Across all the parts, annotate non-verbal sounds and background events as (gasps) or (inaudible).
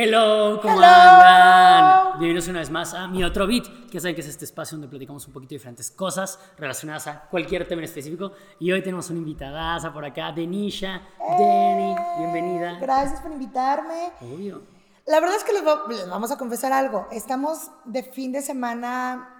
Hello, ¿cómo Hello. andan? Bienvenidos una vez más a Mi Otro Beat, que saben que es este espacio donde platicamos un poquito de diferentes cosas relacionadas a cualquier tema en específico. Y hoy tenemos una invitadaza por acá, Denisha. Deni, bienvenida. Gracias por invitarme. Obvio. La verdad es que les vamos a confesar algo. Estamos de fin de semana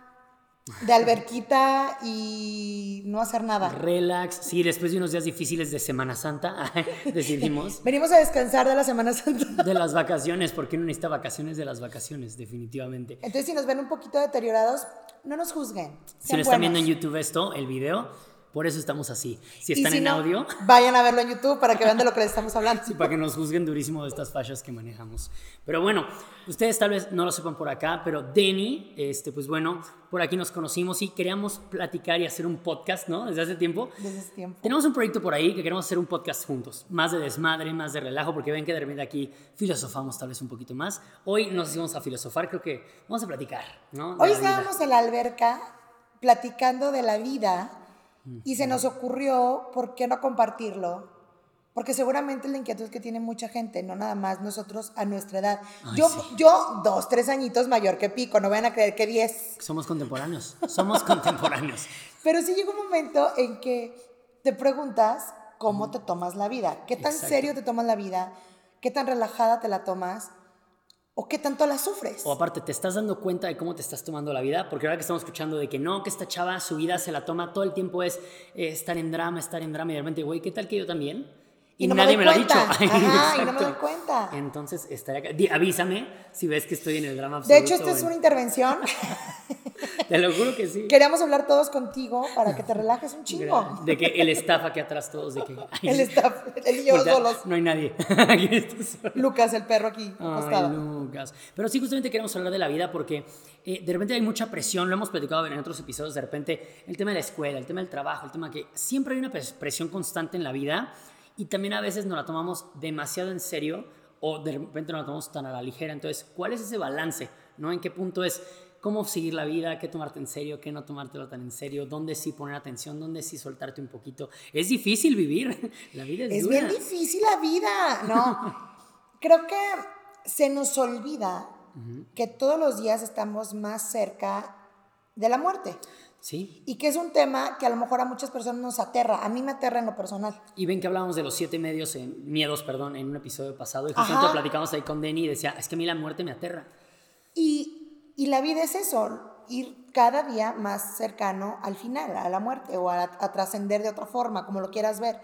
de alberquita y no hacer nada. Relax. Sí, después de unos días difíciles de Semana Santa, (laughs) decidimos Venimos a descansar de la Semana Santa. de las vacaciones, porque uno necesita vacaciones de las vacaciones, definitivamente. Entonces, si nos ven un poquito deteriorados, no nos juzguen. Si lo están viendo en. YouTube esto, el video, por eso estamos así. Si están si en no, audio, Vayan a verlo en YouTube para que vean de lo que les estamos hablando. Sí, para que nos juzguen durísimo de estas fallas que manejamos. Pero bueno, ustedes tal vez no lo sepan por acá, pero Denny, este, pues bueno, por aquí nos conocimos y queríamos platicar y hacer un podcast, ¿no? Desde hace tiempo. Desde ese tiempo. Tenemos un proyecto por ahí que queremos hacer un podcast juntos, más de desmadre, más de relajo, porque ven que de repente aquí filosofamos tal vez un poquito más. Hoy nos íbamos a filosofar, creo que vamos a platicar, ¿no? De Hoy estábamos en la alberca platicando de la vida y se nos ocurrió, ¿por qué no compartirlo? Porque seguramente es la inquietud que tiene mucha gente, no nada más nosotros a nuestra edad. Ay, yo, sí. yo, dos, tres añitos mayor que Pico, no vayan a creer que diez. Somos contemporáneos, somos contemporáneos. (laughs) Pero sí llega un momento en que te preguntas cómo te tomas la vida, qué tan Exacto. serio te tomas la vida, qué tan relajada te la tomas o qué tanto la sufres. O aparte, ¿te estás dando cuenta de cómo te estás tomando la vida? Porque ahora que estamos escuchando de que no, que esta chava su vida se la toma todo el tiempo es eh, estar en drama, estar en drama y de repente, güey, ¿qué tal que yo también? Y no nadie me, lo ha dicho. (laughs) Ajá, y no me doy cuenta. Entonces, estaría... avísame si ves que estoy en el drama De absoluto. hecho, esta es una intervención. (laughs) Te lo juro que sí. Queríamos hablar todos contigo para que te relajes un chingo. De que el staff aquí atrás todos de que... (laughs) ay, Él está, él y yo solos. No hay nadie. (laughs) Lucas, el perro aquí, Ay, acostado. Lucas. Pero sí, justamente queremos hablar de la vida porque eh, de repente hay mucha presión, lo hemos platicado en otros episodios, de repente el tema de la escuela, el tema del trabajo, el tema que siempre hay una pres- presión constante en la vida y también a veces nos la tomamos demasiado en serio o de repente nos la tomamos tan a la ligera. Entonces, ¿cuál es ese balance? ¿No? ¿En qué punto es cómo seguir la vida? ¿Qué tomarte en serio? ¿Qué no tomártelo tan en serio? ¿Dónde sí poner atención? ¿Dónde sí soltarte un poquito? Es difícil vivir. (laughs) La vida es, Es dura. bien difícil la vida. No. (laughs) Creo que se nos olvida que todos los días estamos más cerca de la muerte. Sí, Y que es un tema que a lo mejor a muchas personas nos aterra. A mí me aterra en lo personal. Y ven que hablábamos de los siete medios en, miedos, perdón, en un episodio pasado. Y justamente platicamos ahí con Denny y decía, es que a mí la muerte me aterra. Y, y la vida es eso, ir cada día más cercano al final, a la muerte o a, trascender de otra forma, como lo quieras ver.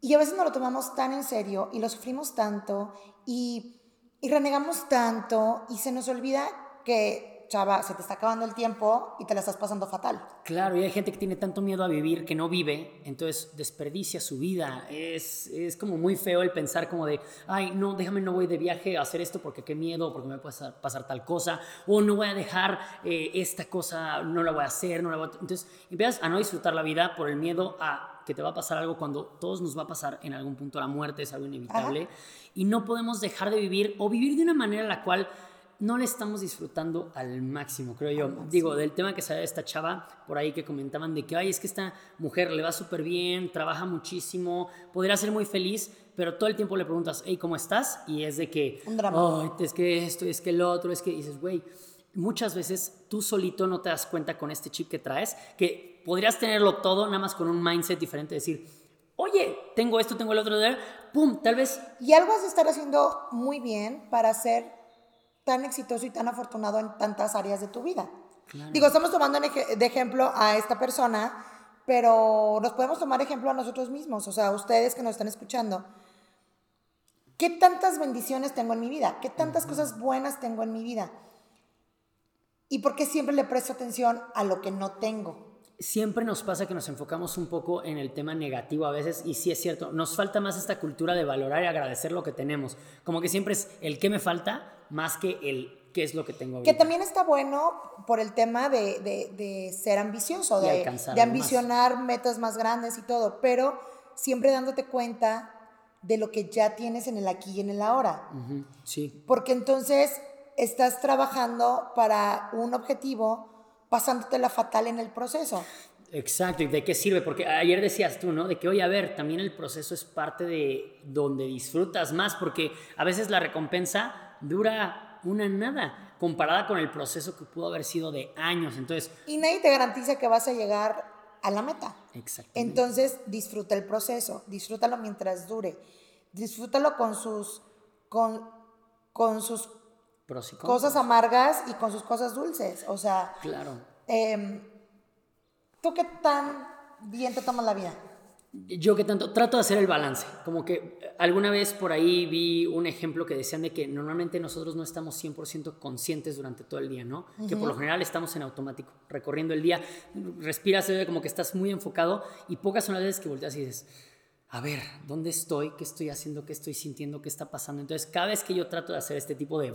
Y a veces no lo tomamos tan en serio y lo sufrimos tanto y, y renegamos tanto y se nos olvida que, chava, se te está acabando el tiempo y te la estás pasando fatal. Claro, y hay gente que tiene tanto miedo a vivir que no vive, entonces desperdicia su vida. Es, es como muy feo el pensar como de, ay, no, déjame, no voy de viaje a hacer esto porque qué miedo, porque me puede pasar, pasar tal cosa, o no voy a dejar eh, esta cosa, no la voy a hacer, no la voy a... Entonces empiezas a no disfrutar la vida por el miedo a que te va a pasar algo cuando todos nos va a pasar en algún punto. La muerte es algo inevitable y no podemos dejar de vivir o vivir de una manera en la cual no le estamos disfrutando al máximo, creo yo. Digo, del tema que de esta chava por ahí que comentaban de que, ay, es que esta mujer le va súper bien, trabaja muchísimo, podría ser muy feliz, pero todo el tiempo le preguntas, hey, ¿cómo estás? Y es de que, Un drama. es que esto, es que el otro, es que y dices, güey, muchas veces tú solito no te das cuenta con este chip que traes, que podrías tenerlo todo nada más con un mindset diferente, decir, oye, tengo esto, tengo el otro, pum, tal vez Y algo has de estar haciendo muy bien para ser tan exitoso y tan afortunado en tantas áreas de tu vida. Claro. Digo, estamos tomando de ejemplo a esta persona, pero nos podemos tomar ejemplo a nosotros mismos, o sea, ustedes que nos están escuchando. ¿Qué tantas bendiciones tengo en mi vida? ¿Qué tantas cosas buenas tengo en mi vida? ¿Y por qué siempre le presto atención a lo que no tengo? siempre nos pasa que nos enfocamos un poco en el tema negativo a veces y sí es cierto, nos falta más esta cultura de valorar y agradecer lo que tenemos. Como que siempre es el qué me falta más que el qué es lo que tengo. Que ahorita. también está bueno por el tema de, de- de ser ambicioso, de, de más. ambicionar metas más grandes y todo, pero siempre dándote cuenta de lo que ya tienes en el aquí y en el ahora. Sí, Porque entonces estás trabajando para un objetivo pasándote la fatal en el proceso. Exacto, ¿y de qué sirve? Porque ayer decías tú, ¿no? De que, oye, a ver, también el proceso es parte de donde disfrutas más, porque a veces la recompensa dura una nada comparada con el proceso que pudo haber sido de años. Entonces. Y nadie te garantiza que vas a llegar a la meta. Exacto. Entonces, disfruta el proceso, disfrútalo mientras dure, disfrútalo con sus, con, con sus cosas amargas y con sus cosas dulces. O sea, claro. Em, ¿Tú qué tan bien te tomas la vida? Yo que tanto, trato de hacer el balance, como que alguna vez por ahí vi un ejemplo que decían de que normalmente nosotros no estamos 100% conscientes durante todo el día, ¿no? Que por lo general estamos en automático, recorriendo el día, respiras, como que estás muy enfocado y pocas son las veces que volteas y dices, a ver, ¿dónde estoy? ¿Qué estoy haciendo? ¿Qué estoy sintiendo? ¿Qué está pasando? Entonces, cada vez que yo trato de hacer este tipo de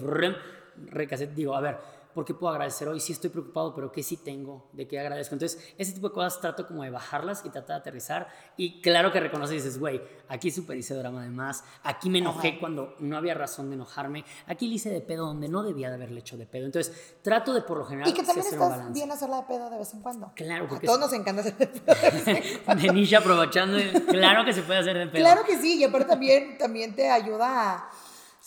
recaset, digo, a ver, ¿por qué puedo agradecer hoy? Sí estoy preocupado, pero ¿qué sí tengo? ¿De qué agradezco? Entonces, ese tipo de cosas trato como de bajarlas y tratar de aterrizar. Y claro que reconoces y dices, güey, aquí super hice drama de más, aquí me enojé cuando no había razón de enojarme, aquí le hice de pedo donde no debía de haberle hecho de pedo. Entonces, trato de por lo general Y que también estás bien hacerla de pedo de vez en cuando. Claro, porque... A todos nos encanta hacer de pedo. de (laughs) Nisha aprovechando, claro que se puede hacer de pedo. Claro que sí, y aparte también, también te ayuda a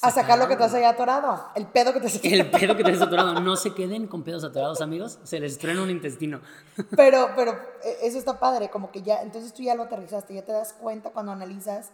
a sacar lo que te has ahí atorado. El pedo que te has (laughs) El pedo que te has atorado. No se queden con pedos atorados, amigos. Se les truena un intestino. (laughs) Pero, pero e, eso está padre. Como que ya, entonces tú ya lo aterrizaste. Ya te das cuenta cuando analizas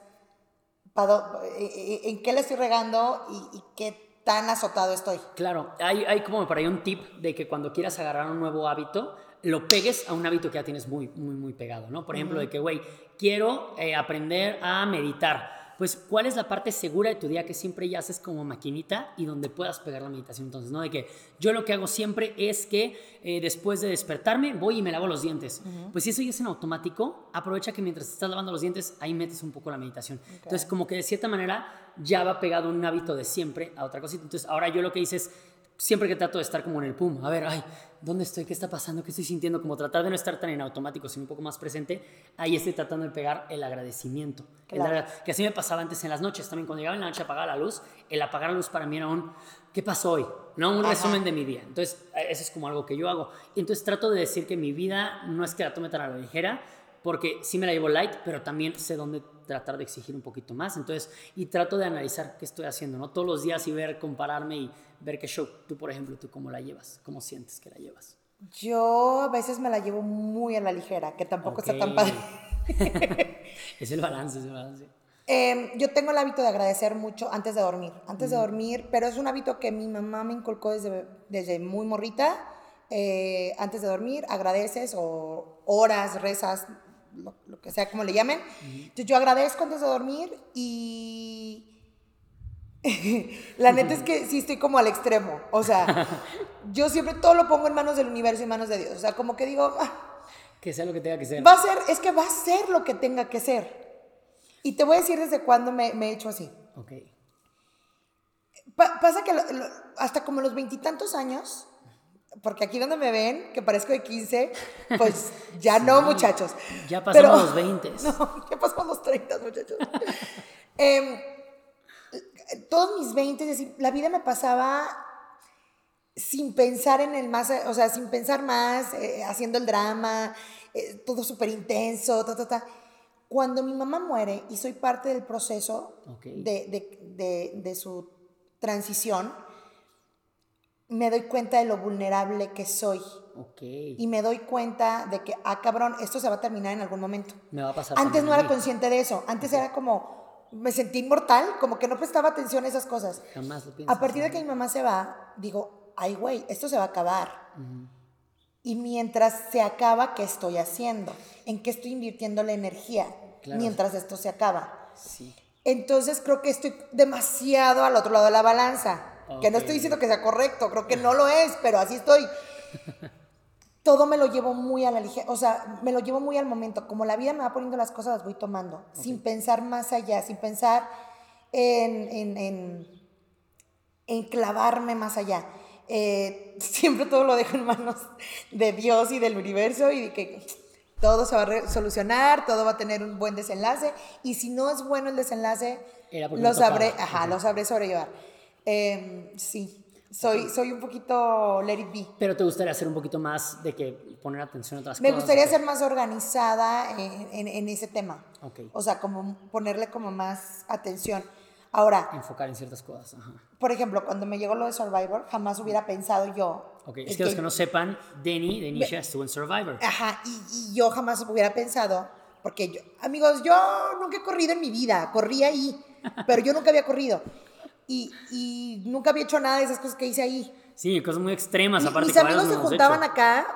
e, e, en qué le estoy regando y, qué tan azotado estoy. Claro. Hay, hay como por ahí un tip de que cuando quieras agarrar un nuevo hábito, lo pegues a un hábito que ya tienes muy, muy, muy pegado, ¿no? Por ejemplo, de que, güey, quiero eh, aprender a meditar pues cuál es la parte segura de tu día que siempre ya haces como maquinita y donde puedas pegar la meditación. Entonces, ¿no? De que yo lo que hago siempre es que eh, después de despertarme voy y me lavo los dientes. Pues si eso ya es en automático, aprovecha que mientras estás lavando los dientes, ahí metes un poco la meditación. Entonces, como que de cierta manera ya va pegado un hábito de siempre a otra cosita. Entonces, ahora yo lo que hice es siempre que trato de estar como en el pum, a ver, ay, ¿dónde estoy? ¿Qué está pasando? ¿Qué estoy sintiendo? Como tratar de no estar tan en automático, sino un poco más presente, ahí estoy tratando de pegar el agradecimiento. que así me pasaba antes en las noches, también cuando llegaba en la noche a apagar la luz, el apagar la luz para mí era un, ¿qué pasó hoy? No, un resumen de mi día. Entonces, eso es como algo que yo hago. Y entonces trato de decir que mi vida no es que la tome tan a la ligera, porque sí me la llevo light, pero también sé dónde tratar de exigir un poquito más. Entonces, y trato de analizar qué estoy haciendo, ¿no? Todos los días y ver, compararme y ver qué show. Tú, por ejemplo, ¿tú cómo la llevas? ¿Cómo sientes que la llevas? Yo a veces me la llevo muy a la ligera, que tampoco está tan padre. (laughs) es el balance, es el balance. Em, yo tengo el hábito de agradecer mucho antes de dormir, antes de dormir, pero es un hábito que mi mamá me inculcó desde, desde muy morrita. Eh, antes de dormir, agradeces o horas, rezas, lo, que sea como le llamen. Entonces yo agradezco antes de dormir y (laughs) la neta es que sí estoy como al extremo. O sea, (laughs) yo siempre todo lo pongo en manos del universo y en manos de Dios. O sea, como que digo... Ah, que sea lo que tenga que ser. Va a ser, es que va a ser lo que tenga que ser. Y te voy a decir desde cuándo me, he hecho así. Ok. pasa que hasta como los veintitantos años, porque aquí donde me ven, que parezco de 15, pues (laughs) ya no, muchachos. Ya pasamos los 20. (laughs) No, ya pasamos los 30, muchachos. (laughs) eh, todos mis 20, la vida me pasaba sin pensar en el más, o sea, sin pensar más, eh, haciendo el drama, eh, todo súper intenso, ta, ta, ta. Cuando mi mamá muere y soy parte del proceso de, de, de, de su transición, me doy cuenta de lo vulnerable que soy. Y me doy cuenta de que, ah, cabrón, esto se va a terminar en algún momento. Me va a pasar. Antes no era consciente de eso. Antes era como, me sentí inmortal, como que no prestaba atención a esas cosas. Jamás lo A partir de que mi mamá se va, digo, ay, güey, esto se va a acabar. Y mientras se acaba, ¿qué estoy haciendo? ¿En qué estoy invirtiendo la energía mientras esto se acaba? Sí. Entonces creo que estoy demasiado al otro lado de la balanza. Que no estoy diciendo que sea correcto, creo que no lo es, pero así estoy. (laughs) Todo me lo llevo muy a la ligera, o sea, me lo llevo muy al momento. Como la vida me va poniendo las cosas, las voy tomando, sin pensar más allá, sin pensar en, en, en, en clavarme más allá. Eh, (laughs) siempre todo lo dejo en manos de Dios y del universo y de que todo se va a solucionar, todo va a tener un buen desenlace y si no es bueno el desenlace, lo sabré, ajá, lo sabré sobrellevar. Em, sí. Soy, soy un poquito let it be. Pero te gustaría hacer un poquito más de que poner atención a otras Me cosas. gustaría ¿o qué? ser más organizada en, en- en ese tema. Ok. O sea, como ponerle como más atención. Ahora, Enfocar en ciertas cosas. Ajá. por ejemplo, cuando me llegó lo de Survivor, jamás hubiera pensado yo. Ok, es que los que no sepan, Denny, Denisha estuvo en Survivor. Ajá, y, y yo jamás hubiera pensado, porque yo, amigos, yo nunca he corrido en mi vida, corrí ahí, pero yo nunca había corrido. Y, y nunca había hecho nada de esas cosas que hice ahí. Sí, cosas muy extremas, Mi- aparte mis amigos se juntaban hecho. acá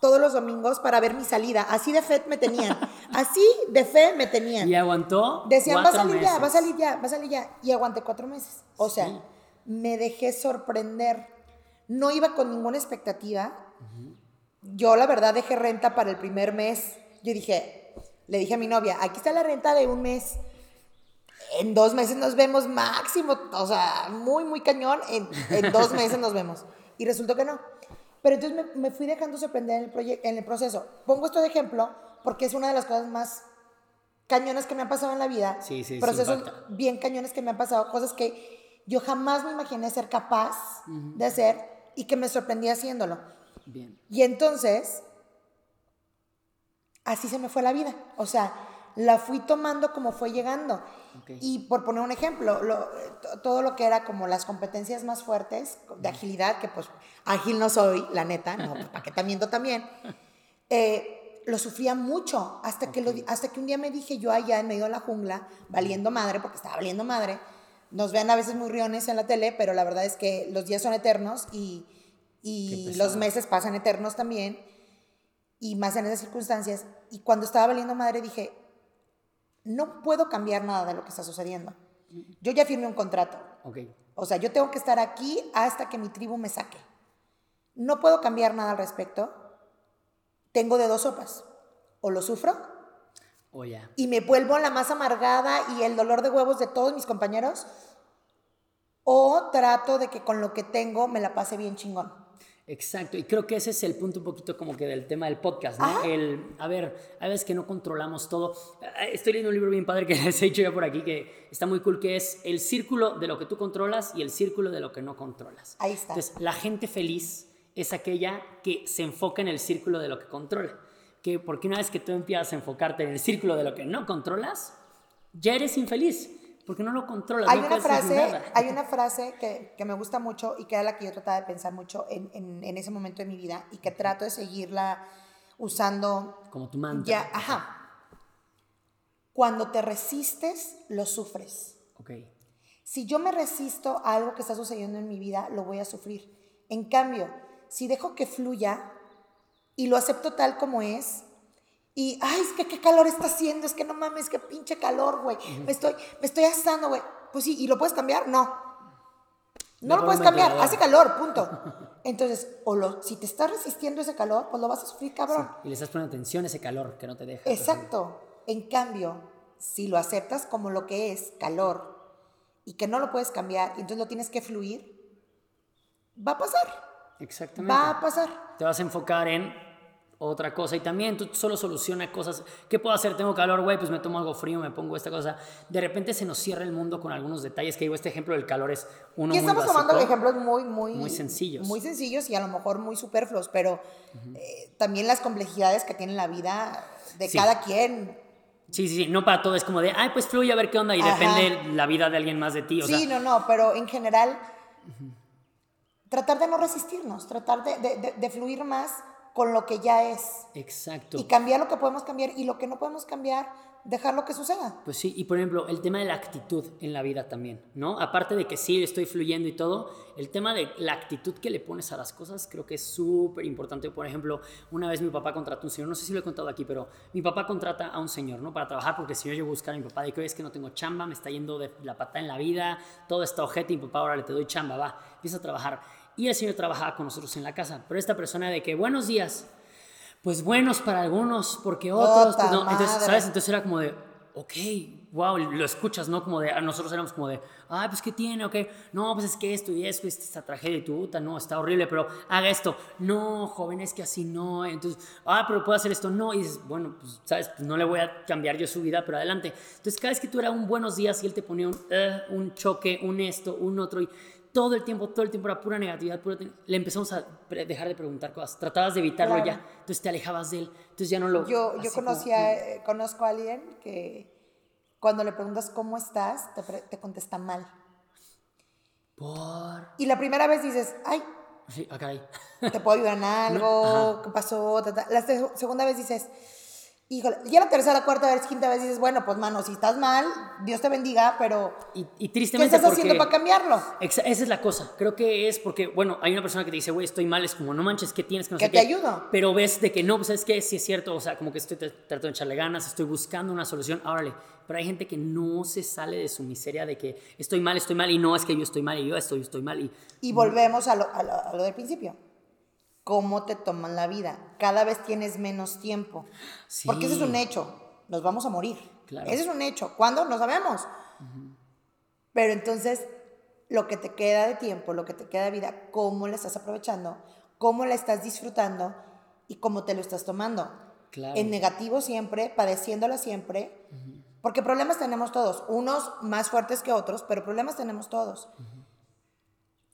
todos los domingos para ver mi salida. Así de fe me tenían. Así de fe me tenían. Y aguantó Decían, va a salir ya, va a salir ya, va a salir ya. Y aguanté cuatro meses. O sea, Sí. me dejé sorprender. No iba con ninguna expectativa. Yo, la verdad, dejé renta para el primer mes. Yo dije, le dije a mi novia, aquí está la renta de un mes. En dos meses nos vemos máximo, o sea, muy, muy cañón. En, en dos meses nos vemos. Y resultó que no. Pero entonces me, me fui dejando sorprender en el, en el proceso. Pongo esto de ejemplo porque es una de las cosas más cañones que me han pasado en la vida. Sí, sí, sí, Procesos bien cañones que me han pasado. Cosas que yo jamás me imaginé ser capaz de hacer y que me sorprendí haciéndolo. Bien. Y entonces, así se me fue la vida. O sea, la fui tomando como fue llegando. Y por poner un ejemplo, lo- to- todo lo que era como las competencias más fuertes de agilidad, que pues ágil no soy, la neta, no, pues, paquetamiento también, (laughs) eh, lo sufría mucho hasta, que lo hasta que un día me dije yo allá en medio de la jungla, valiendo madre, porque estaba valiendo madre, nos ven a veces muy riones en la tele, pero la verdad es que los días son eternos y, y los meses pasan eternos también, y más en esas circunstancias. Y cuando estaba valiendo madre dije, no puedo cambiar nada de lo que está sucediendo. Yo ya firmé un contrato. Ok. O sea, yo tengo que estar aquí hasta que mi tribu me saque. No puedo cambiar nada al respecto. Tengo de dos sopas. O lo sufro O ya. y me vuelvo la más amargada y el dolor de huevos de todos mis compañeros. O trato de que con lo que tengo me la pase bien chingón. Exacto, y creo que ese es el punto un poquito como que del tema del podcast, ¿no? Ajá. El, a ver, hay veces que no controlamos todo. Eh, Estoy leyendo un libro bien padre que (laughs) les he dicho ya por aquí, que está muy cool, que es el círculo de lo que tú controlas y el círculo de lo que no controlas. Ahí está. Entonces, la gente feliz es aquella que se enfoca en el círculo de lo que controla. Que porque una vez que tú empiezas a enfocarte en el círculo de lo que no controlas, ya eres infeliz, porque no lo controlas. Hay no una frase, hay una frase que, que me gusta mucho y que era la que yo trataba de pensar mucho en, en- en ese momento de mi vida y que trato de seguirla usando Como tu mantra. ya, ajá. Cuando te resistes, lo sufres. Ok. Si yo me resisto a algo que está sucediendo en mi vida, lo voy a sufrir. En cambio, si dejo que fluya y lo acepto tal como es, y, ay, es que qué calor está haciendo, es que no mames, qué pinche calor, güey, me, estoy, me estoy asando, güey. Pues sí, ¿y lo puedes cambiar? No. No No lo puedes cambiar, hace calor, punto. Entonces, o lo, si te estás resistiendo ese calor, pues lo vas a sufrir, cabrón. Y le estás poniendo atención a ese calor que no te deja. Exacto. En cambio, si lo aceptas como lo que es, calor, y que no lo puedes cambiar, y entonces lo tienes que fluir, va a pasar. Exactamente. Va a pasar. Te vas a enfocar en otra cosa y también tú solo soluciona cosas. ¿Qué puedo hacer? Tengo calor, güey, pues me tomo algo frío, me pongo esta cosa. De repente se nos cierra el mundo con algunos detalles que digo, este ejemplo del calor es uno Y muy estamos básico. tomando ejemplos muy, muy, muy sencillos. Muy sencillos y a lo mejor muy superfluos, pero eh, también las complejidades que tiene la vida de Sí. cada quien. Sí, sí, sí, no para todo es como de, ay, pues fluye a ver qué onda y Ajá. depende la vida de alguien más de ti. O sí, sea, no, no, pero en general, tratar de no resistirnos, tratar de, de- de- de fluir más con lo que ya es. exacto. Y cambiar lo que podemos cambiar y lo que no podemos cambiar, dejar lo que suceda. Pues sí, y por ejemplo, el tema de la actitud en la vida también, ¿no? Aparte de que sí, estoy fluyendo y todo, el tema de la actitud que le pones a las cosas creo que es súper importante. Por ejemplo, una vez mi papá contrató a un señor, no sé si lo he contado aquí, pero mi papá contrata a un señor, ¿no? Para trabajar, porque si yo llego a buscar a mi papá de que "Oye, es que no tengo chamba, me está yendo de la pata en la vida, todo está ojete y mi papá ahora le te doy chamba, va, empieza a trabajar. Y el señor trabajaba con nosotros en la casa, pero esta persona de que buenos días, pues buenos para algunos, porque otros, pues no. Entonces. ¿sabes? Entonces era como de, ok, wow, lo escuchas, ¿no? Como de, nosotros éramos como de, ay, pues ¿qué tiene? Ok, no, pues es que esto y esto, esta, tragedia y tu puta, no, está horrible, pero haga esto. No, joven, es que así no. Entonces, ah, pero puedo hacer esto, no. Y dices, bueno, pues, ¿sabes? Pues no le voy a cambiar yo su vida, pero adelante. Entonces, cada vez que tú era un buenos días y él te ponía un, eh, un choque, un esto, un otro, y todo el tiempo, todo el tiempo era pura negatividad, pura le empezamos a dejar de preguntar cosas, tratabas de evitarlo Claro. ya, entonces te alejabas de él, entonces ya no lo... Yo, yo así conocí como- a- eh, conozco a alguien que cuando le preguntas cómo estás, te, te contesta mal. Por... Y la primera vez dices, ay, Sí, ah, caray. te puedo ayudar en (laughs) algo, ¿qué pasó? La se- segunda vez dices, híjole, ya la tercera, cuarta vez, quinta vez dices, bueno, pues mano, si estás mal, Dios te bendiga, pero Y, y ¿qué tristemente estás haciendo porque- para cambiarlo? Esa es la cosa. Creo que es porque, bueno, hay una persona que te dice, güey, estoy mal, es como, no manches, ¿qué tienes? Que no Que sé te qué". ayudo. Pero ves de que no, pues, ¿sabes qué? Sí es cierto, o sea, como que estoy tratando de echarle ganas, estoy buscando una solución, órale. Pero hay gente que no se sale de su miseria de que estoy mal, estoy mal, y no es que yo estoy mal, y yo estoy, estoy mal, y Y volvemos a lo, a lo- a lo del principio. ¿Cómo te toman la vida? Cada vez tienes menos tiempo. Sí. Porque ese es un hecho. Nos vamos a morir. Claro. Ese es un hecho. ¿Cuándo? No sabemos. Pero entonces, lo que te queda de tiempo, lo que te queda de vida, ¿cómo la estás aprovechando? ¿Cómo la estás disfrutando? ¿Y cómo te lo estás tomando? Claro. En negativo siempre, padeciéndola siempre. Porque problemas tenemos todos. Unos más fuertes que otros, pero problemas tenemos todos.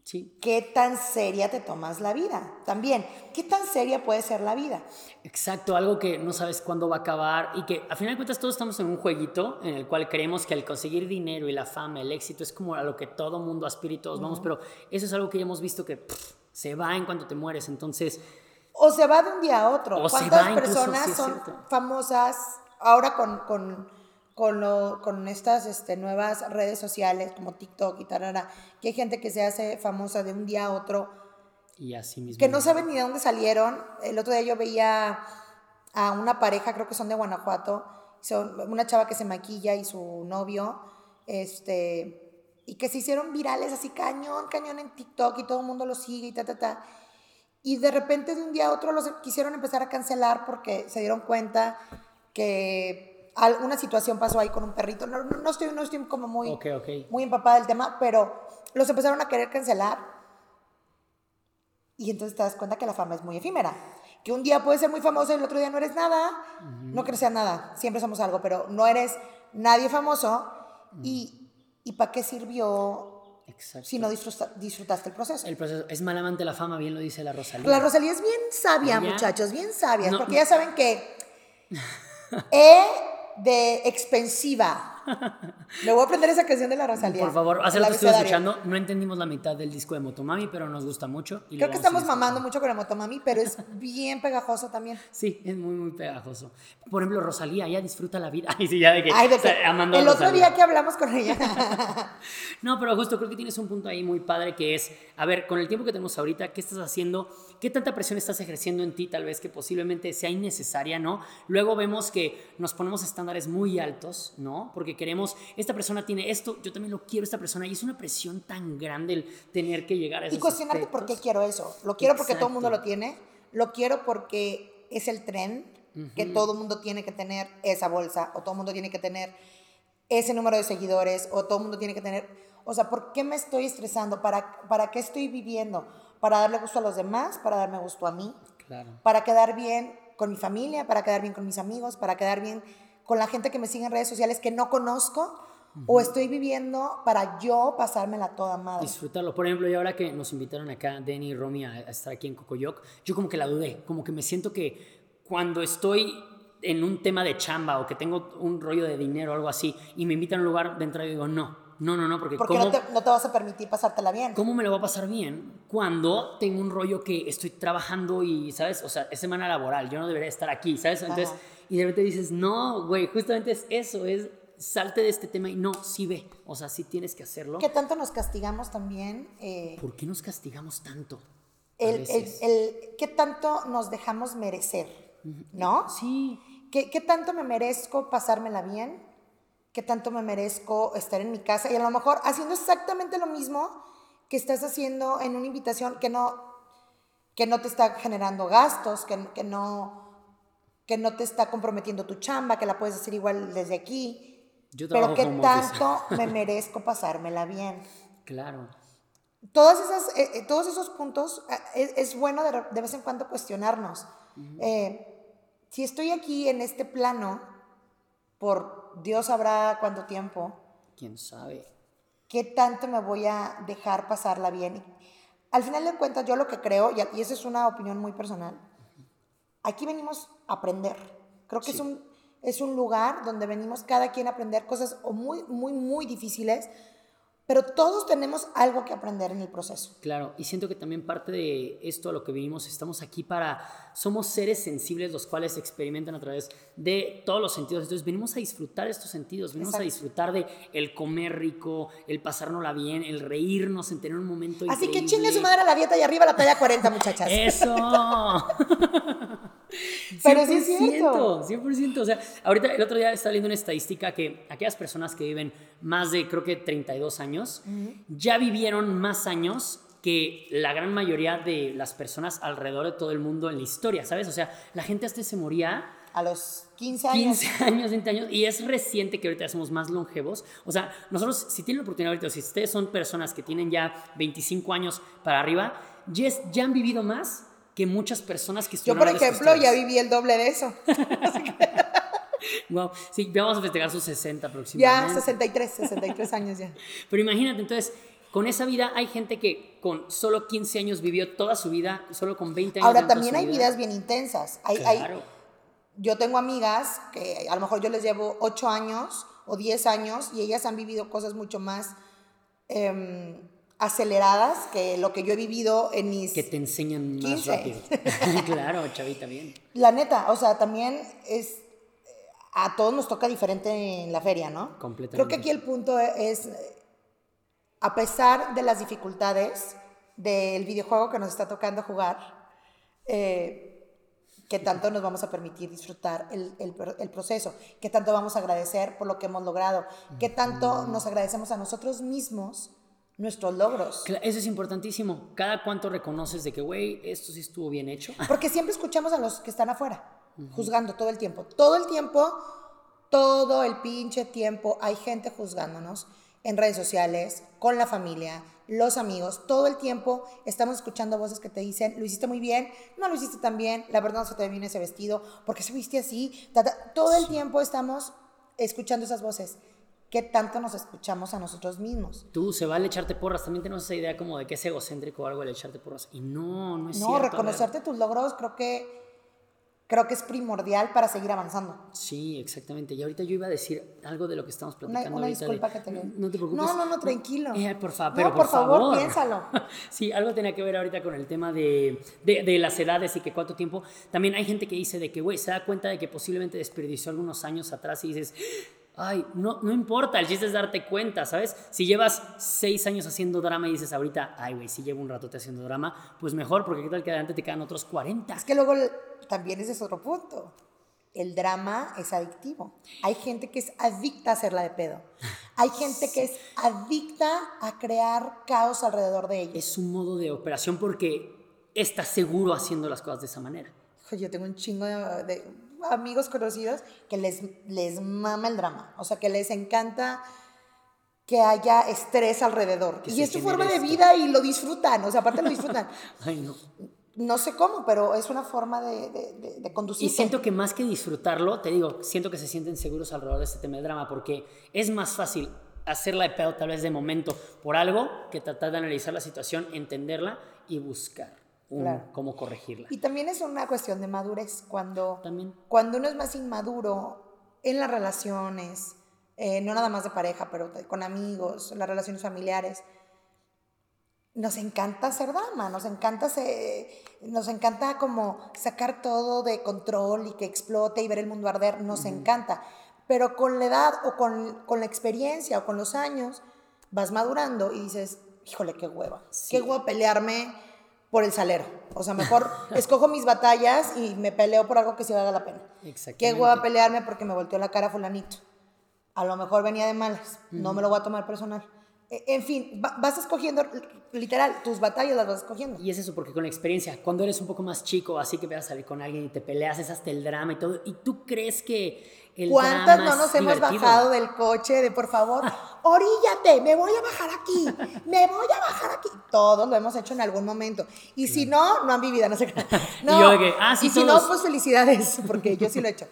Sí, ¿Qué tan seria te tomas la vida? También, ¿qué tan seria puede ser la vida? Exacto, algo que no sabes cuándo va a acabar y que a final de cuentas todos estamos en un jueguito en el cual creemos que el conseguir dinero y la fama, el éxito es como a lo que todo mundo aspira y todos vamos, pero eso es algo que ya hemos visto que pff, se va en cuanto te mueres, entonces O se va de un día a otro. O se ¿Cuántas va incluso, personas sí es son famosas ahora con, con, con, lo- con estas este, nuevas redes sociales como TikTok y tarara? Que hay gente que se hace famosa de un día a otro, y así mismo. que no saben ni de dónde salieron. El otro día yo veía a una pareja, creo que son de Guanajuato, son una chava que se maquilla y su novio, este, y que se hicieron virales así cañón, cañón en TikTok y todo el mundo los sigue y ta, ta, ta. Y de repente de un día a otro los quisieron empezar a cancelar porque se dieron cuenta que alguna situación pasó ahí con un perrito. No, no, no estoy, no estoy como muy, Ok, ok. muy empapada del tema, pero los empezaron a querer cancelar. Y entonces te das cuenta que la fama es muy efímera. Que un día puedes ser muy famoso y el otro día no eres nada. No que sea nada, siempre somos algo, pero no eres nadie famoso. ¿Y, ¿y para qué sirvió Exacto. si no disfruta- disfrutaste el proceso? El proceso es mal amante la fama, bien lo dice la Rosalía. La Rosalía es bien sabia, Ella- muchachos, bien sabia, No, porque no. ya saben que (laughs) E de expensiva. (laughs) Le voy a aprender esa canción de la Rosalía. Por favor, hace lo que abecedario. escuchando, no entendimos la mitad del disco de Motomami, pero nos gusta mucho. y Creo que estamos mamando mucho con el Motomami, pero es bien pegajoso también. (laughs) Sí, es muy, muy pegajoso. Por ejemplo, Rosalía, ella disfruta la vida. (laughs) Ay, sí, ya de que. Ay, de o sea, que amando a el otro día que hablamos con ella. No, pero justo creo que tienes un punto ahí muy padre que es, a ver, con el tiempo que tenemos ahorita, ¿qué estás haciendo? ¿Qué tanta presión estás ejerciendo en ti tal vez que posiblemente sea innecesaria, ¿no? Luego vemos que nos ponemos estándares muy altos, ¿no? Porque queremos, esta persona tiene esto, yo también lo quiero esta persona y es una presión tan grande el tener que llegar a esos y cuestionarte por qué aspectos. quiero eso. Lo quiero porque todo el mundo lo Exacto. tiene. Lo quiero porque es el tren que todo el mundo tiene que tener esa bolsa o todo el mundo tiene que tener ese número de seguidores o todo el mundo tiene que tener... O sea, ¿por qué me estoy estresando? ¿Para, ¿Para qué estoy viviendo? ¿Para darle gusto a los demás? ¿Para darme gusto a mí? Claro. ¿Para quedar bien con mi familia? ¿Para quedar bien con mis amigos? ¿Para quedar bien con la gente que me sigue en redes sociales que no conozco? ¿O estoy viviendo para yo pasármela toda madre? disfrutarlo. Por ejemplo, y ahora que nos invitaron acá, Denny y Romy, a, a estar aquí en Cocoyoc, yo como que la dudé, como que me siento que cuando estoy en un tema de chamba o que tengo un rollo de dinero o algo así y me invitan a un lugar de entrada y digo, no, no, no, no, porque, Porque ¿cómo, no te, no te vas a permitir pasártela bien. ¿cómo me lo va a pasar bien cuando tengo un rollo que estoy trabajando y, ¿sabes? O sea, es semana laboral, yo no debería estar aquí, ¿sabes? Entonces, Ajá. Y de repente dices, no, güey, justamente es eso, es salte de este tema y no, sí ve, o sea, sí tienes que hacerlo. ¿Qué tanto nos castigamos también? eh, ¿Por qué nos castigamos tanto? el, el, el- ¿Qué tanto nos dejamos merecer? ¿No? Sí, ¿Qué, ¿Qué tanto me merezco pasármela bien? ¿Qué tanto me merezco estar en mi casa? Y a lo mejor haciendo exactamente lo mismo que estás haciendo en una invitación que no, que no te está generando gastos, que, que, no, que no te está comprometiendo tu chamba, que la puedes hacer igual desde aquí. Yo Pero ¿qué office. tanto me merezco pasármela bien? (laughs) claro. Todas esas, eh, eh, todos esos puntos eh, es, es bueno de, de vez en cuando cuestionarnos. Eh, si estoy aquí en este plano, por Dios sabrá cuánto tiempo, ¿Quién sabe? ¿qué tanto me voy a dejar pasarla bien? Al final de cuentas, yo lo que creo, y, y esa es una opinión muy personal, aquí venimos aprender. Creo que es, un, es un lugar donde venimos cada quien a aprender cosas o muy, muy, muy difíciles, pero todos tenemos algo que aprender en el proceso. Claro, y siento que también parte de esto a lo que vivimos, estamos aquí para, somos seres sensibles los cuales experimentan a través de todos los sentidos, entonces venimos a disfrutar estos sentidos, venimos a disfrutar de el comer rico, el pasárnosla bien, el reírnos, en tener un momento Así que chingue su madre a la dieta y arriba la talla 40, muchachas. Eso. (laughs) Pero sí es cierto. 100%. O sea, ahorita el otro día estaba leyendo una estadística que aquellas personas que viven más de, creo que 32 años, ya vivieron más años que la gran mayoría de las personas alrededor de todo el mundo en la historia, ¿sabes? O sea, la gente hasta se moría a los 15 años. 15 años, 20 años. Y es reciente que ahorita somos más longevos. O sea, nosotros, si tienen la oportunidad ahorita, si ustedes son personas que tienen ya 25 años para arriba, ya, ya han vivido más que muchas personas que Yo, por ejemplo, ya viví el doble de eso. (laughs) wow, sí, vamos a festejar sus 60 aproximadamente. Ya, 63, 63 años ya. Pero imagínate, entonces, con esa vida hay gente que con solo 15 años vivió toda su vida, solo con 20 años. Ahora, también hay vidas bien intensas. Hay, claro. yo tengo amigas que a lo mejor yo les llevo 8 años o 10 años y ellas han vivido cosas mucho más... Eh, aceleradas que lo que yo he vivido en mis... Que te enseñan más rápido. (laughs) claro, chavita, bien. La neta, o sea, también es... A todos nos toca diferente en la feria, ¿no? Completamente. Creo que aquí el punto es, a pesar de las dificultades del videojuego que nos está tocando jugar, eh, que tanto nos vamos a permitir disfrutar el, el, el, proceso, que tanto vamos a agradecer por lo que hemos logrado, que tanto nos agradecemos a nosotros mismos nuestros logros. Eso es importantísimo. Cada cuánto reconoces de que, güey, esto sí estuvo bien hecho. (laughs) Porque siempre escuchamos a los que están afuera, juzgando todo el tiempo. Todo el tiempo, todo el pinche tiempo hay gente juzgándonos en redes sociales, con la familia, los amigos. Todo el tiempo estamos escuchando voces que te dicen, lo hiciste muy bien, no lo hiciste tan bien, la verdad no se te ve bien ese vestido, porque se viste así. Todo el tiempo estamos escuchando esas voces qué tanto nos escuchamos a nosotros mismos. Tú, se vale echarte porras, también tenemos esa idea como de que es egocéntrico o algo el echarte porras. Y no, no es cierto. No, reconocerte tus logros creo que, creo que es primordial para seguir avanzando. Sí, exactamente. Y ahorita yo iba a decir algo de lo que estamos platicando una, una disculpa que te No te preocupes. No, no, no, tranquilo. Eh, por, favor, pero no, por, favor, piénsalo. (laughs) sí, algo tenía que ver ahorita con el tema de, de, de, las edades y que cuánto tiempo. También hay gente que dice de que, güey, se da cuenta de que posiblemente desperdició algunos años atrás y dices ay, no, no importa, el chiste es darte cuenta, ¿sabes? Si llevas seis años haciendo drama y dices ahorita, ay, güey, si llevo un rato te haciendo drama, pues mejor, porque qué tal que adelante te quedan otros 40. Es que luego también ese es otro punto. El drama es adictivo. Hay gente que es adicta a hacerla de pedo. Hay (laughs) gente que es adicta a crear caos alrededor de ella. Es un modo de operación porque está seguro haciendo las cosas de esa manera. Yo tengo un chingo de amigos conocidos que les, les mama el drama, o sea, que les encanta que haya estrés alrededor. y es su forma de vida y lo disfrutan, o sea, aparte lo disfrutan. (laughs) Ay, no. No sé cómo, pero es una forma de, de, de, conducir. Y siento que más que disfrutarlo, te digo, siento que se sienten seguros alrededor de este tema de drama, porque es más fácil hacerla de pedo tal vez de momento por algo que tratar de analizar la situación, entenderla y buscar cómo corregirla. Y también es una cuestión de madurez. Cuando, también. cuando uno es más inmaduro en las relaciones, eh, no nada más de pareja, pero con amigos, las relaciones familiares, nos encanta hacer drama, nos encanta, nos encanta como sacar todo de control y que explote y ver el mundo arder, nos encanta. Pero con la edad o con, con, la experiencia o con los años, vas madurando y dices, híjole, qué hueva, qué hueva pelearme por el salero. O sea, mejor (laughs) escojo mis batallas y me peleo por algo que sí valga la pena. ¿Qué voy a pelearme porque me volteó la cara fulanito? A lo mejor venía de malas, no me lo voy a tomar personal. E, en fin, vas escogiendo, literal, tus batallas las vas escogiendo. Y es eso, porque con la experiencia, cuando eres un poco más chico, así que vas a salir con alguien y te peleas, es hasta el drama y todo, y tú crees que ¿Cuántas no nos hemos bajado del coche de por favor, (laughs) oríllate, me voy a bajar aquí, me voy a bajar aquí? Todos lo hemos hecho en algún momento. Y si no, no han vivido, no sé qué. (laughs) No, y, yo, ah, sí, y si no, pues felicidades, porque yo sí lo he hecho.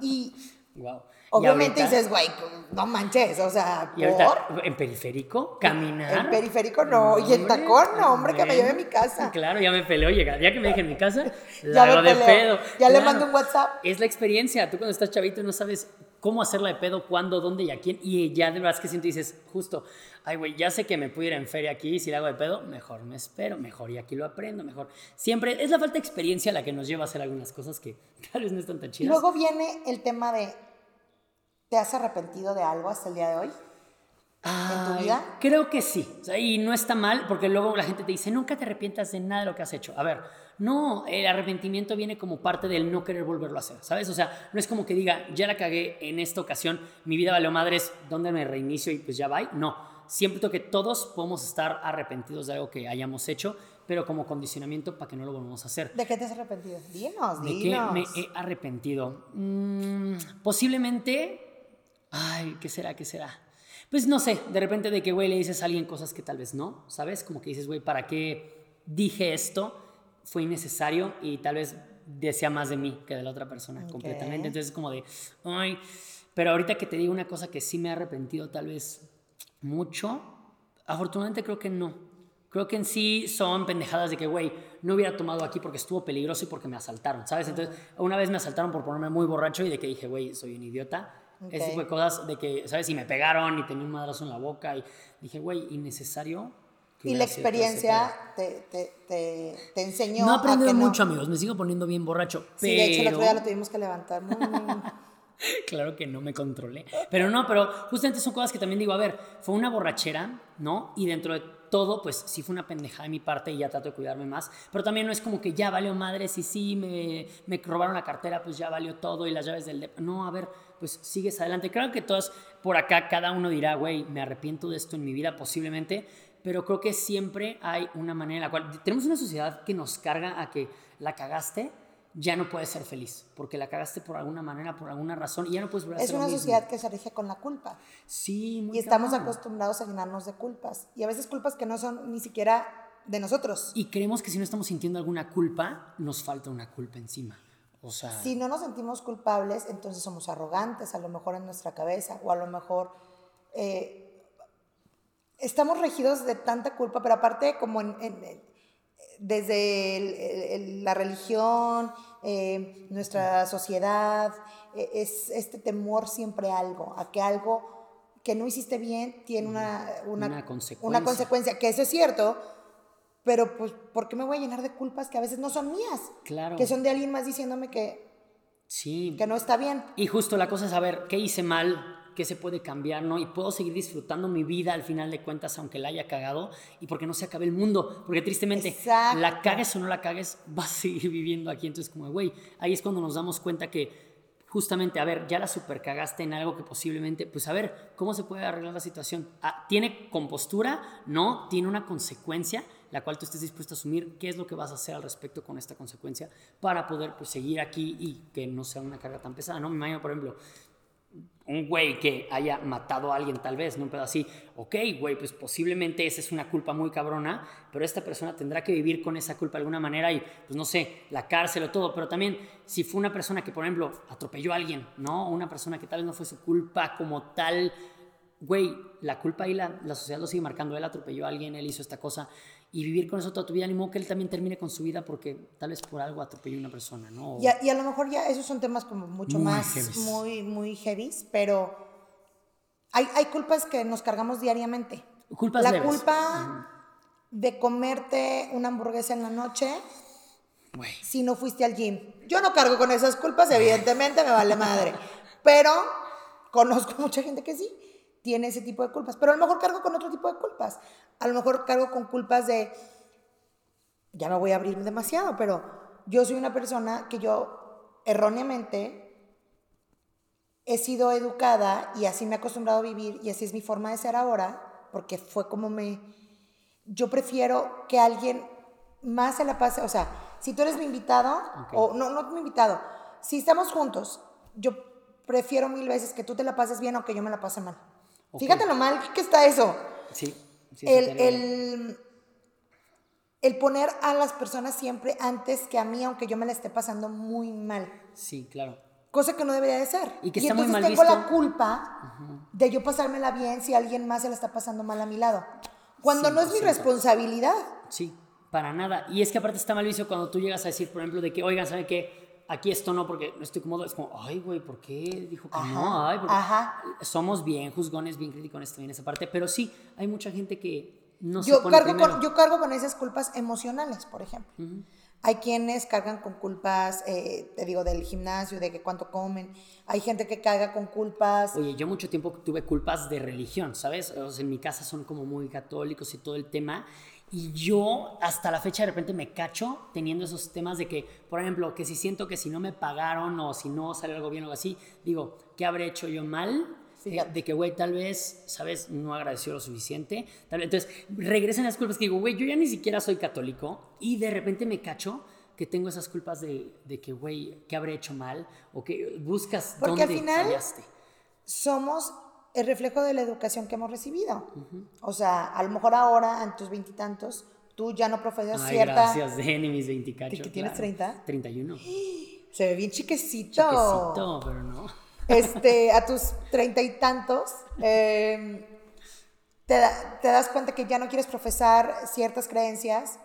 Y, wow. Obviamente dices, güey, no manches, o sea, ¿Y ¿por? ¿En periférico? ¿Caminar? En periférico no, y en tacón no, hombre, que me lleve a mi casa. Claro, ya me peleo, llega, ya que me deje en mi casa, (laughs) la hago de pedo. Ya le mando un WhatsApp. Es la experiencia, tú cuando estás chavito no sabes cómo hacerla de pedo, cuándo, dónde y a quién, y ya de verdad que siento y dices, justo, ay, güey, ya sé que me ir en feria aquí, si la hago de pedo, mejor me espero, mejor y aquí lo aprendo, mejor. Siempre es la falta de experiencia la que nos lleva a hacer algunas cosas que (laughs) tal vez no están tan chidas. Luego viene el tema de ¿Te has arrepentido de algo hasta el día de hoy? ¿En tu vida? Creo que sí. y no está mal porque luego la gente te dice, nunca te arrepientas de nada de lo que has hecho. A ver, no, el arrepentimiento viene como parte del no querer volverlo a hacer, ¿sabes? O sea, no es como que diga, ya la cagué en esta ocasión, mi vida valió madres, ¿dónde me reinicio y pues ya va? No, siempre que todos podemos estar arrepentidos de algo que hayamos hecho, pero como condicionamiento para que no lo volvamos a hacer. ¿De qué te has arrepentido? Dinos, ¿De qué me he arrepentido? Mm, posiblemente ay, ¿qué será? ¿Qué será? Pues no sé, de repente de que, güey, le dices a alguien cosas que tal vez no, ¿sabes? Como que dices, güey, ¿para qué dije esto? Fue innecesario y tal vez desea más de mí que de la otra persona completamente. Entonces es como de, ay, pero ahorita que te digo una cosa que sí me he arrepentido tal vez mucho, afortunadamente creo que no. Creo que en sí son pendejadas de que, güey, no hubiera tomado aquí porque estuvo peligroso y porque me asaltaron, ¿sabes? Entonces, una vez me asaltaron por ponerme muy borracho y de que dije, güey, soy un idiota ese tipo de cosas de que, ¿sabes? Y me pegaron y tenía un madrazo en la boca y dije, güey, innecesario. Y la experiencia te, te, te, te, enseñó. No he aprendido mucho, amigos. Me sigo poniendo bien borracho. Sí, de hecho, el otro día lo tuvimos que levantar. (laughs) claro que no me controlé. Pero no, pero justamente son cosas que también digo, a ver, fue una borrachera, ¿no? Y dentro de todo, pues sí fue una pendejada de mi parte y ya trato de cuidarme más. Pero también no es como que ya valió madre, si sí me, me robaron la cartera, pues ya valió todo y las llaves del... No, a ver, pues sigues adelante. Creo que todos por acá, cada uno dirá, güey, me arrepiento de esto en mi vida posiblemente, pero creo que siempre hay una manera en la cual tenemos una sociedad que nos carga a que la cagaste, ya no puedes ser feliz, porque la cagaste por alguna manera, por alguna razón, y ya no puedes volver a Es una sociedad que se rige con la culpa. Sí, muy Y estamos acostumbrados a llenarnos de culpas, y a veces culpas que no son ni siquiera de nosotros. Y creemos que si no estamos sintiendo alguna culpa, nos falta una culpa encima. Si no nos sentimos culpables, entonces somos arrogantes, a lo mejor en nuestra cabeza, o a lo mejor eh, estamos regidos de tanta culpa, pero aparte como desde la religión, eh, nuestra sociedad, e, es este temor siempre a algo, a que algo que no hiciste bien tiene una, una, consecuencia. una consecuencia, que eso es cierto, pero pues, ¿por qué me voy a llenar de culpas que a veces no son mías? Claro. Que son de alguien más diciéndome que, sí. que no está bien. Y justo la cosa es saber qué hice mal, qué se puede cambiar, ¿no? Y puedo seguir disfrutando mi vida al final de cuentas, aunque la haya cagado, y porque no se acabe el mundo. Porque tristemente, la cagues o no la cagues, (laughs) vas a seguir viviendo aquí. Entonces, como, güey, ahí es cuando nos damos cuenta que justamente, a ver, ya la super cagaste en algo que posiblemente, pues a ver, ¿cómo se puede arreglar la situación? Ah, ¿Tiene compostura? No, tiene una consecuencia, la cual tú estés dispuesto a asumir qué es lo que vas a hacer al respecto con esta consecuencia para poder pues, seguir aquí y que no sea una carga tan pesada, ¿no? Me imagino, por ejemplo, un güey que haya matado a alguien tal vez, ¿no? Pero así, ok, güey, pues posiblemente esa es una culpa muy cabrona, pero esta persona tendrá que vivir con esa culpa de alguna manera y, pues no sé, la cárcel o todo, pero también si fue una persona que, por ejemplo, atropelló a alguien, ¿no? Una persona que tal vez no fue su culpa como tal, güey, la culpa ahí la, la sociedad lo sigue marcando, él atropelló a alguien, él hizo esta cosa, y vivir con eso toda tu vida, ni modo que él también termine con su vida porque tal vez por algo atropelló a una persona, ¿no? Y a, y a, lo mejor ya esos son temas como mucho más, muy, muy heavy, pero hay, hay culpas que nos cargamos diariamente. Culpas La culpa de comerte una hamburguesa en la noche si no fuiste al gym. Yo no cargo con esas culpas, evidentemente me vale madre, pero conozco mucha gente que sí tiene ese tipo de culpas, pero a lo mejor cargo con otro tipo de culpas. A lo mejor cargo con culpas de, ya me voy a abrir demasiado, pero yo soy una persona que yo erróneamente he sido educada y así me he acostumbrado a vivir y así es mi forma de ser ahora, porque fue como me... Yo prefiero que alguien más se la pase, o sea, si tú eres mi invitado, o no, no mi invitado, si estamos juntos, yo prefiero mil veces que tú te la pases bien o que yo me la pase mal. Fíjate lo mal que está eso. Sí. el, el, poner a las personas siempre antes que a mí, aunque yo me la esté pasando muy mal. Sí, claro. cosa que no debería de ser. Y que y está muy entonces mal tengo visto. la culpa de yo pasármela bien si alguien más se la está pasando mal a mi lado. Cuando no es mi 100%. responsabilidad. Sí, para nada. Y es que aparte está mal visto cuando tú llegas a decir, por ejemplo, de que, oigan, ¿saben qué? Aquí esto no porque no estoy cómodo. Es como, ay, güey, ¿por qué dijo que no? Ay, porque ajá. Somos bien juzgones, bien criticones también en esa parte. Pero sí, hay mucha gente que no se Yo pone cargo, primero. con, yo cargo con esas culpas emocionales, por ejemplo. Hay quienes cargan con culpas, eh, te digo, del gimnasio, de que cuánto comen. Hay gente que carga con culpas. Oye, yo mucho tiempo tuve culpas de religión, ¿sabes? O sea, en mi casa son como muy católicos y todo el tema. Y yo hasta la fecha de repente me cacho teniendo esos temas de que, por ejemplo, que si siento que si no me pagaron o si no sale algo bien o algo así, digo, ¿qué habré hecho yo mal? Fíjate. Eh, de que, güey, tal vez, ¿sabes? No agradeció lo suficiente. Tal vez, entonces, regresan las culpas que digo, güey, yo ya ni siquiera soy católico y de repente me cacho que tengo esas culpas de, de que, güey, ¿qué habré hecho mal? O que buscas Porque dónde al final- fallaste. somos el reflejo de la educación que hemos recibido. O sea, a lo mejor ahora, en tus veintitantos, tú ya no profesas Ay, cierta... gracias, Denny, mis 24. ¿Que- tienes claro. 30? 31. (gasps) Se ve bien chiquecito. Chiquecito, pero no. Este, a tus (laughs) treinta y tantos, eh, te, da- te das cuenta que ya no quieres profesar ciertas creencias.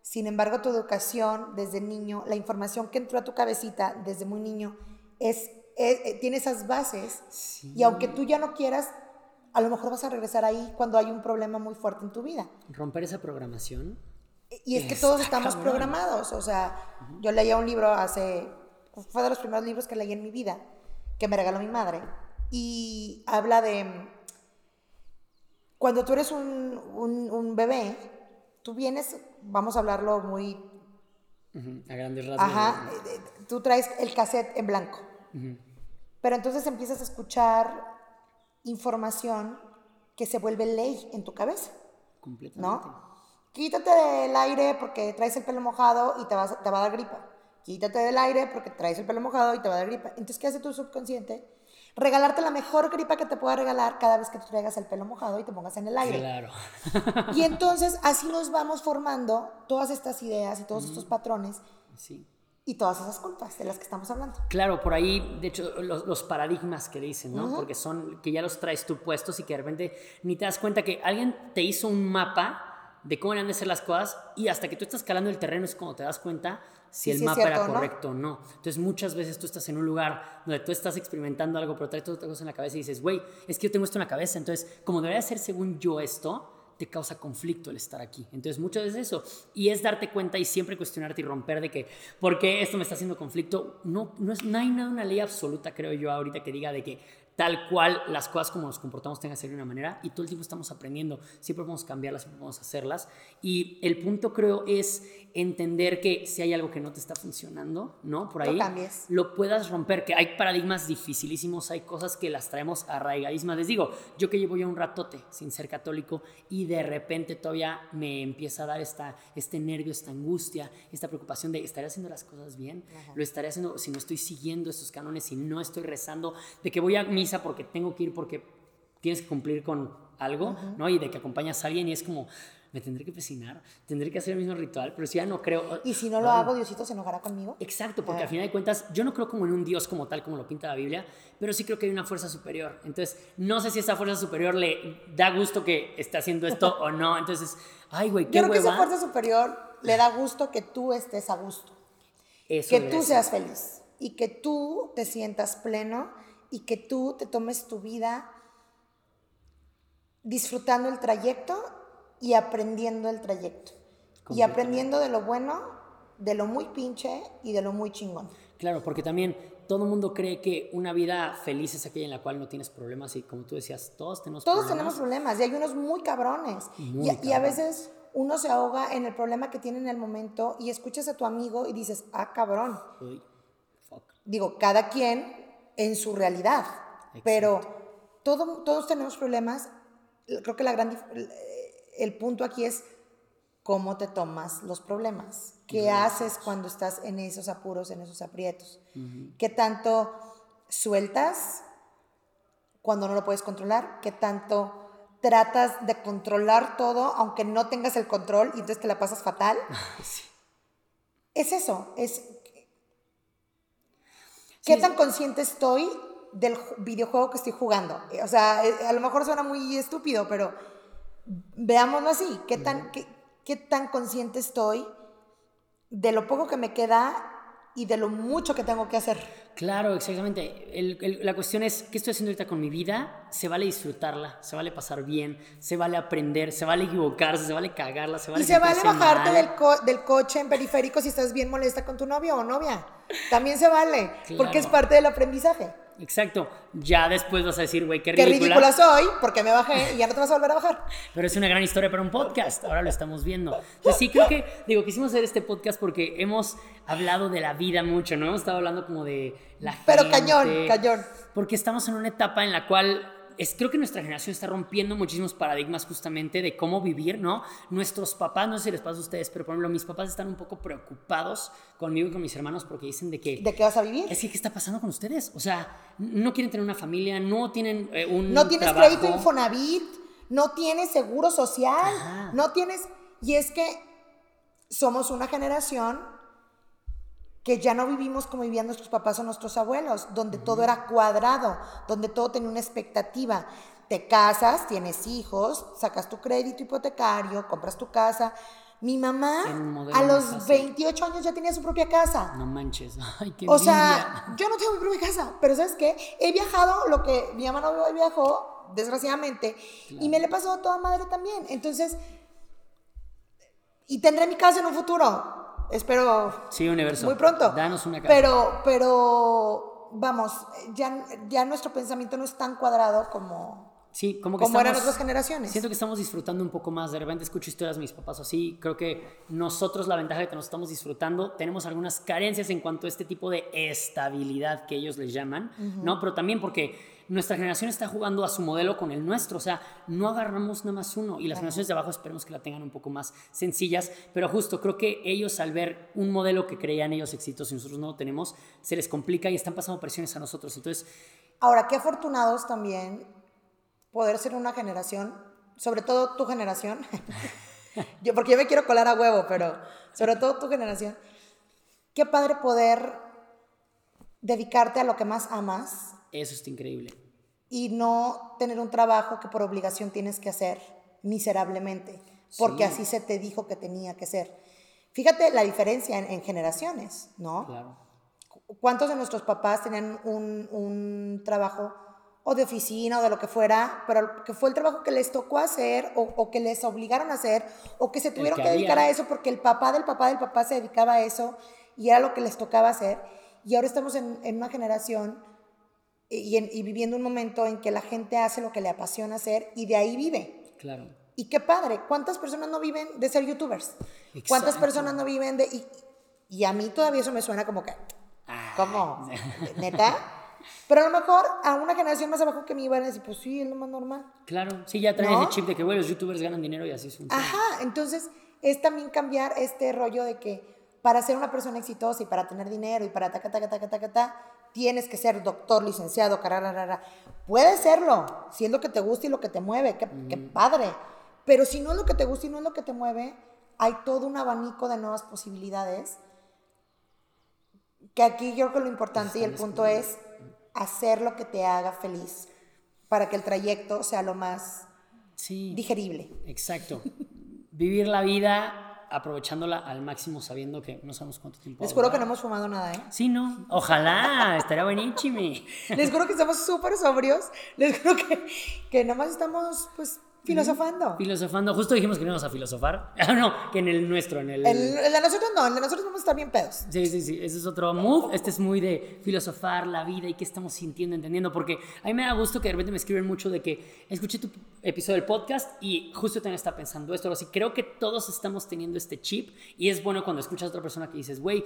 Sin embargo, tu educación desde niño, la información que entró a tu cabecita desde muy niño, es, eh, tiene esas bases. Sí. Y aunque tú ya no quieras, a lo mejor vas a regresar ahí cuando hay un problema muy fuerte en tu vida. Romper esa programación. Y es que Está todos estamos cabrón. programados. O sea, yo leía un libro hace. Fue de los primeros libros que leí en mi vida, que me regaló mi madre. Y habla de. Cuando tú eres un, un- un bebé, tú vienes, vamos a hablarlo muy. A grandes rasgos. Ajá, eh, eh, tú traes el cassette en blanco. Pero entonces empiezas a escuchar información que se vuelve ley en tu cabeza. Completamente. ¿no? Quítate del aire porque traes el pelo mojado y te, vas, te va a dar gripa. Quítate del aire porque traes el pelo mojado y te va a dar gripa. Entonces, ¿qué hace tu subconsciente? Regalarte la mejor gripa que te pueda regalar cada vez que tú traigas el pelo mojado y te pongas en el aire. Claro. Y entonces así nos vamos formando todas estas ideas y todos estos patrones Sí. Y todas esas culpas de las que estamos hablando. Claro, por ahí, de hecho, los, los paradigmas que dicen, ¿no? Porque son que ya los traes tú puestos y que de repente ni te das cuenta que alguien te hizo un mapa de cómo deben de ser las cosas y hasta que tú estás calando el terreno es cuando te das cuenta si el sí mapa cierto era o no. correcto o no. Entonces muchas veces tú estás en un lugar donde tú estás experimentando algo, pero traes otra cosa en la cabeza y dices, güey, es que yo tengo esto en la cabeza, entonces como debería ser según yo esto, te causa conflicto el estar aquí. Entonces, muchas veces eso. Y es darte cuenta y siempre cuestionarte y romper de que, ¿por qué esto me está haciendo conflicto? No, no, es, no hay nada, una ley absoluta, creo yo, ahorita que diga de que tal cual las cosas como nos comportamos tengan que ser de una manera y todo el tiempo estamos aprendiendo. Siempre podemos cambiarlas, siempre podemos hacerlas. Y el punto, creo, es entender que si hay algo que no te está funcionando, ¿no? Por ahí. Lo puedas romper, que hay paradigmas dificilísimos, hay cosas que las traemos arraigadísimas. Les digo, yo que llevo ya un ratote sin ser católico y de repente todavía me empieza a dar esta, este nervio, esta angustia, esta preocupación de ¿estaré haciendo las cosas bien? ¿Lo estaré haciendo si no estoy siguiendo estos cánones, si no estoy rezando? De que voy a misa porque tengo que ir porque tienes que cumplir con algo, ¿no? Y de que acompañas a alguien y es como, me tendré que pesinar, tendré que hacer el mismo ritual, pero si ya no creo... Y si no lo hago, Diosito se enojará conmigo. Exacto, porque Ah. al final de cuentas yo no creo como en un Dios como tal, como lo pinta la Biblia, pero sí creo que hay una fuerza superior. Entonces, no sé si esa fuerza superior le da gusto que esté haciendo esto (laughs) o no. Entonces, ay, güey, qué Yo creo que esa hueva. fuerza superior le da gusto que tú estés a gusto. Eso que tú seas feliz y que tú te sientas pleno y que tú te tomes tu vida disfrutando el trayecto y aprendiendo el trayecto. Y aprendiendo de lo bueno, de lo muy pinche y de lo muy chingón. Claro, porque también todo el mundo cree que una vida feliz es aquella en la cual no tienes problemas y como tú decías, todos tenemos Todos problemas. tenemos problemas y hay unos muy cabrones. Muy y, y a veces uno se ahoga en el problema que tiene en el momento y escuchas a tu amigo y dices, ah, cabrón. Uy, fuck. digo, cada quien en su realidad, pero todo, todos tenemos problemas. Creo que la gran, el punto aquí es cómo te tomas los problemas, qué haces cuando estás en esos apuros, en esos aprietos, qué tanto sueltas cuando no lo puedes controlar, qué tanto tratas de controlar todo aunque no tengas el control y entonces te la pasas fatal. (laughs) Sí. Es eso, es ¿Qué tan consciente estoy del ju- videojuego que estoy jugando? Eh, O sea, eh, a lo mejor suena muy estúpido, pero veámoslo así. ¿Qué tan, qué, qué tan consciente estoy de lo poco que me queda y de lo mucho que tengo que hacer? Claro, exactamente. El- el- la cuestión es, ¿qué estoy haciendo ahorita con mi vida? Se vale disfrutarla, se vale pasar bien, se vale aprender, se vale equivocarse, se vale cagarla, se vale Y se vale bajarte del, co- del coche en periférico si estás bien molesta con tu novio o novia. También se vale, porque es parte del aprendizaje. Exacto. Ya después vas a decir, güey, qué Qué ridícula. ridícula soy, porque me bajé y ya no te vas a volver a bajar. Pero es una gran historia para un podcast. Ahora lo estamos viendo. Entonces, sí, creo que, digo, quisimos hacer este podcast porque hemos hablado de la vida mucho, ¿no? Hemos estado hablando como de la Pero gente. cañón, cañón. Porque estamos en una etapa en la cual es, creo que nuestra generación está rompiendo muchísimos paradigmas justamente de cómo vivir, ¿no? Nuestros papás, no sé si les pasa a ustedes, pero por ejemplo, mis papás están un poco preocupados conmigo y con mis hermanos porque dicen de que... ¿De qué vas a vivir? Es que, ¿qué está pasando con ustedes? O sea, no quieren tener una familia, no tienen eh, un No tienes trabajo. crédito Infonavit, no tienes seguro social, Ajá. no tienes... Y es que somos una generación que ya no vivimos como vivían nuestros papás o nuestros abuelos, donde todo era cuadrado, donde todo tenía una expectativa. Te casas, tienes hijos, sacas tu crédito hipotecario, compras tu casa. Mi mamá a los fácil. 28 años ya tenía su propia casa. No manches. (laughs) Ay, qué O envidia. sea, yo no tengo mi propia casa, pero ¿sabes qué? He viajado lo que mi mamá no viajó, desgraciadamente, y me le pasó a toda madre también. Entonces, y tendré mi casa en un futuro, espero Sí, universo. muy pronto. Danos una casa. Pero, pero, vamos, ya, ya nuestro pensamiento no es tan cuadrado como, Sí, como que como eran estamos- otras generaciones. Siento que estamos disfrutando un poco más. De repente escucho historias de mis papás así. Creo que nosotros la ventaja de que nos estamos disfrutando, tenemos algunas carencias en cuanto a este tipo de estabilidad que ellos les llaman, ¿no? Pero también porque nuestra generación está jugando a su modelo con el nuestro. O sea, no agarramos nada más uno. Y las generaciones de abajo esperemos que la tengan un poco más sencillas. Pero justo creo que ellos al ver un modelo que creían ellos exitoso y nosotros no lo tenemos, se les complica y están pasando presiones a nosotros. Entonces, Ahora, qué afortunados también poder ser una generación, sobre todo tu generación, (laughs) yo, porque yo me quiero colar a huevo, pero sobre todo tu generación, qué padre poder dedicarte a lo que más amas eso está increíble. y no tener un trabajo que por obligación tienes que hacer miserablemente, porque Sí. así se te dijo que tenía que ser. Fíjate la diferencia en, en generaciones, ¿no? Claro. ¿Cuántos de nuestros papás tenían un, un trabajo o de oficina o de lo que fuera, pero que fue el trabajo que les tocó hacer o, o que les obligaron a hacer o que se tuvieron que que, dedicar había. a eso porque el papá del papá del papá se dedicaba a eso y era lo que les tocaba hacer? Y ahora estamos en, en una generación y, en- y viviendo un momento en que la gente hace lo que le apasiona hacer y de ahí vive. Claro. Y qué padre, ¿cuántas personas no viven de ser youtubers? ¿Cuántas Exacto. personas no viven de... Y, y a mí todavía eso me suena como que... Ah, ¿Cómo? (laughs) ¿Neta? Pero a lo mejor a una generación más abajo que mí van a decir, pues sí, es lo más normal. Claro, sí, ya traen ¿No? ese chip de que, güey, los youtubers ganan dinero y así funciona. Ajá, entonces es también cambiar este rollo de que para ser una persona exitosa y para tener dinero y para ta, ta, ta, ta, ta, ta, ta, tienes que ser doctor, licenciado, cararara. Puedes serlo, si es lo que te gusta y lo que te mueve, qué, qué padre. Pero si no es lo que te gusta y no es lo que te mueve, hay todo un abanico de nuevas posibilidades. Que aquí yo creo que lo importante y el punto es hacer lo que te haga feliz para que el trayecto sea lo más Sí, digerible. exacto. Vivir la vida aprovechándola al máximo sabiendo que no sabemos cuánto tiempo. Les juro que no hemos fumado nada, ¿eh? Sí, no. Ojalá, estaría buenísimo. (laughs) Les juro que estamos súper sobrios. Les juro que, que nada más estamos, pues, filosofando. Filosofando, justo dijimos que no íbamos a filosofar. (laughs) Ah, no, que en el nuestro, en el. El, el de nosotros no, el de nosotros vamos a estar bien pedos. Sí, sí, sí, ese es otro mood. Este es muy de filosofar la vida y qué estamos sintiendo, entendiendo. Porque a mí me da gusto que de repente me escriben mucho de que escuché tu episodio del podcast y justo también está pensando esto. Así creo que todos estamos teniendo este chip y es bueno cuando escuchas a otra persona que dices, güey,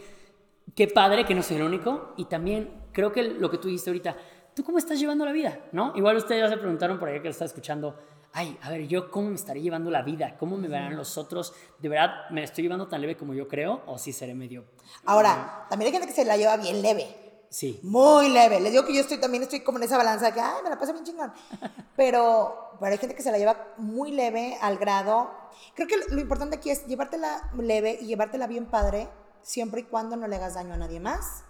qué padre que no soy el único. Y también creo que lo que tú dijiste ahorita, ¿tú cómo estás llevando la vida? ¿No? Igual ustedes ya se preguntaron por ahí que lo está escuchando. Ay, a ver, yo cómo me estaré llevando la vida, cómo me verán los otros, ¿de verdad me estoy llevando tan leve como yo creo? ¿O sí seré medio Ahora, también hay gente que se la lleva bien leve. Sí. Muy leve. Les digo que yo estoy también estoy como en esa balanza que, ay, me la paso bien chingón. (laughs) Pero, pero hay gente que se la lleva muy leve al grado. Creo que lo importante aquí es llevártela leve y llevártela bien padre, siempre y cuando no le hagas daño a nadie más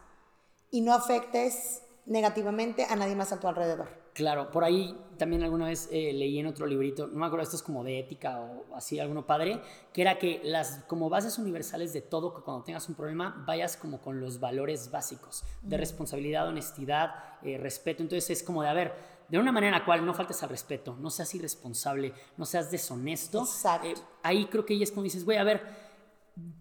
y no afectes negativamente a nadie más a tu alrededor. Claro, por ahí también alguna vez eh, leí en otro librito, no me acuerdo, esto es como de ética o así, alguno padre, que era que las como bases universales de todo, que cuando tengas un problema vayas como con los valores básicos de responsabilidad, honestidad, eh, respeto. Entonces es como de, a ver, de una manera en la cual no faltes al respeto, no seas irresponsable, no seas deshonesto. Exacto. eh, ahí creo que ella es como dices, güey, a ver,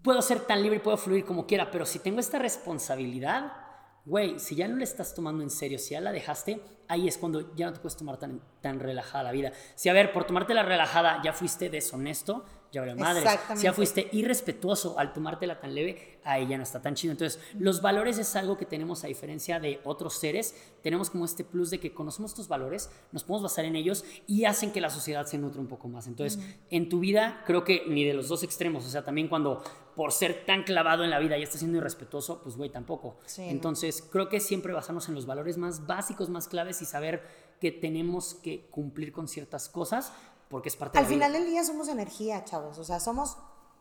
puedo ser tan libre y puedo fluir como quiera, pero si tengo esta responsabilidad, güey, si ya no le estás tomando en serio, si ya la dejaste, ahí es cuando ya no te puedes tomar tan, tan relajada la vida. Si, a ver, por tomarte la relajada ya fuiste deshonesto, ya vale madre. Si ya fuiste irrespetuoso al tomártela tan leve, ahí ya no está tan chido. Entonces, los valores es algo que tenemos a diferencia de otros seres. Tenemos como este plus de que conocemos estos valores, nos podemos basar en ellos y hacen que la sociedad se nutre un poco más. Entonces, en tu vida, creo que ni de los dos extremos. O sea, también cuando por ser tan clavado en la vida ya estás siendo irrespetuoso, pues güey, tampoco. Sí, no. Entonces, creo que siempre basarnos en los valores más básicos, más claves y saber que tenemos que cumplir con ciertas cosas porque es parte Al de la vida. final del día somos energía, chavos. O sea, somos,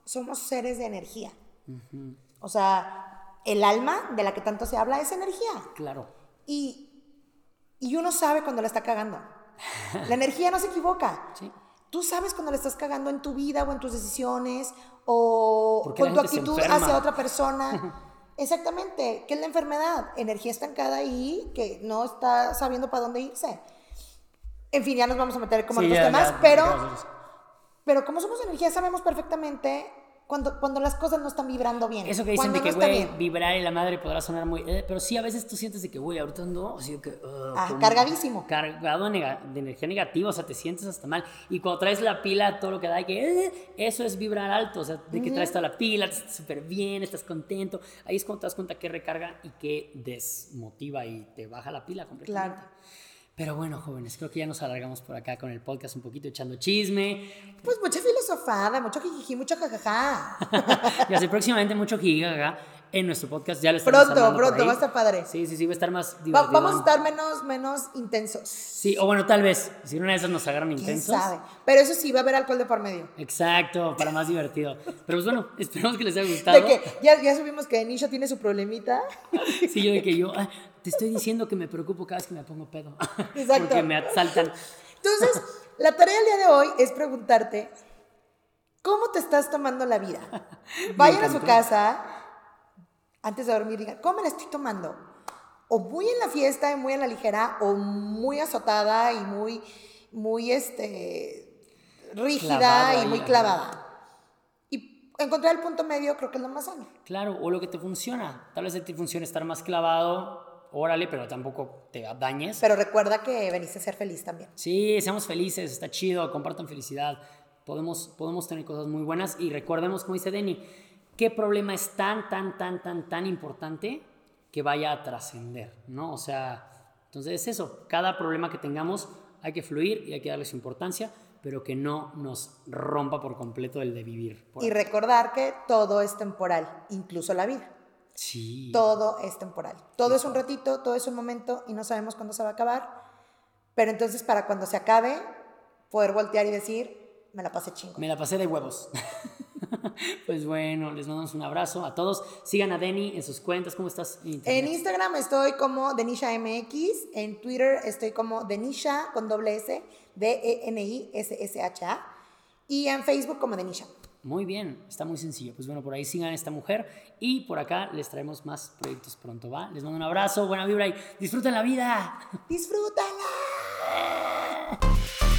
somos seres de energía. O sea, el alma de la que tanto se habla es energía. Claro. Y, y uno sabe cuando la está cagando. (laughs) La energía no se equivoca. Sí. Tú sabes cuando la estás cagando en tu vida o en tus decisiones o Porque con tu actitud hacia otra persona. (laughs) Exactamente. ¿Qué es la enfermedad? Energía estancada ahí que no está sabiendo para dónde irse. En fin, ya nos vamos a meter como en Sí, otros ya, temas, pero, pero como somos energía sabemos perfectamente cuando, cuando las cosas no están vibrando bien. Eso que dicen cuando de que, no güey, bien. vibrar y la madre podrá sonar muy... eh, pero sí, a veces tú sientes de que, güey, ahorita ando así que... uh, Ah, cargadísimo. Cargado de, energía negativa, o sea, te sientes hasta mal. Y cuando traes la pila, todo lo que da, de que eh, eso es vibrar alto, o sea, de que traes toda la pila, te sientes súper bien, estás contento. Ahí es cuando te das cuenta que recarga y que desmotiva y te baja la pila completamente. Claro. Pero bueno, jóvenes, creo que ya nos alargamos por acá con el podcast un poquito echando chisme. Pues mucha filosofada, mucho jijiji, mucho jajaja. (laughs) y así próximamente mucho giga en nuestro podcast. Ya lo estaremos Pronto, pronto, va a estar padre. Sí, sí, sí, va a estar más Va- divertido. vamos a estar menos, menos intensos. Sí, o bueno, tal vez, si una de esas nos agarran ¿Quién intensos. sabe? Pero eso sí, va a haber alcohol de por medio. Exacto, para más divertido. Pero pues bueno, (laughs) esperemos que les haya gustado. De que ya, ya subimos que Nisha tiene su problemita. (laughs) Sí, yo de que yo, ah, te estoy diciendo que me preocupo cada vez que me pongo pedo. (laughs) Exacto. Porque me asaltan. Entonces, la tarea del día de hoy es preguntarte, ¿cómo te estás tomando la vida? Vayan a su casa, antes de dormir, digan, ¿cómo me la estoy tomando? O muy en la fiesta y muy en la ligera, o muy azotada y muy, muy, este, rígida y muy ajá. clavada. Y encontrar el punto medio creo que es lo más sano. Claro, o lo que te funciona. Tal vez ti funcione estar más clavado, órale, pero tampoco te dañes. Pero recuerda que veniste a ser feliz también. Sí, seamos felices, está chido, compartan felicidad. Podemos, podemos tener cosas muy buenas y recordemos, como dice Denny, qué problema es tan, tan, tan, tan, tan importante que vaya a trascender, ¿no? O sea, entonces es eso, cada problema que tengamos hay que fluir y hay que darle su importancia, pero que no nos rompa por completo el de vivir. Y recordar que todo es temporal, incluso la vida. Sí. Todo es temporal. Todo es un ratito, todo es un momento y no sabemos cuándo se va a acabar. Pero entonces para cuando se acabe, poder voltear y decir, me la pasé chingo. Me la pasé de huevos. (laughs) (laughs) pues bueno, les mandamos un abrazo a todos. Sigan a Denny en sus cuentas. ¿Cómo estás? en Instagram estoy como Denisha MX, en Twitter estoy como Denisha con doble S, D-E-N-I-S-S-H-A, y en Facebook como Denisha. Muy bien, está muy sencillo. Pues bueno, por ahí sigan a esta mujer y por acá les traemos más proyectos pronto, ¿va? Les mando un abrazo, buena vibra y disfruten la vida. ¡Disfrútala! (laughs)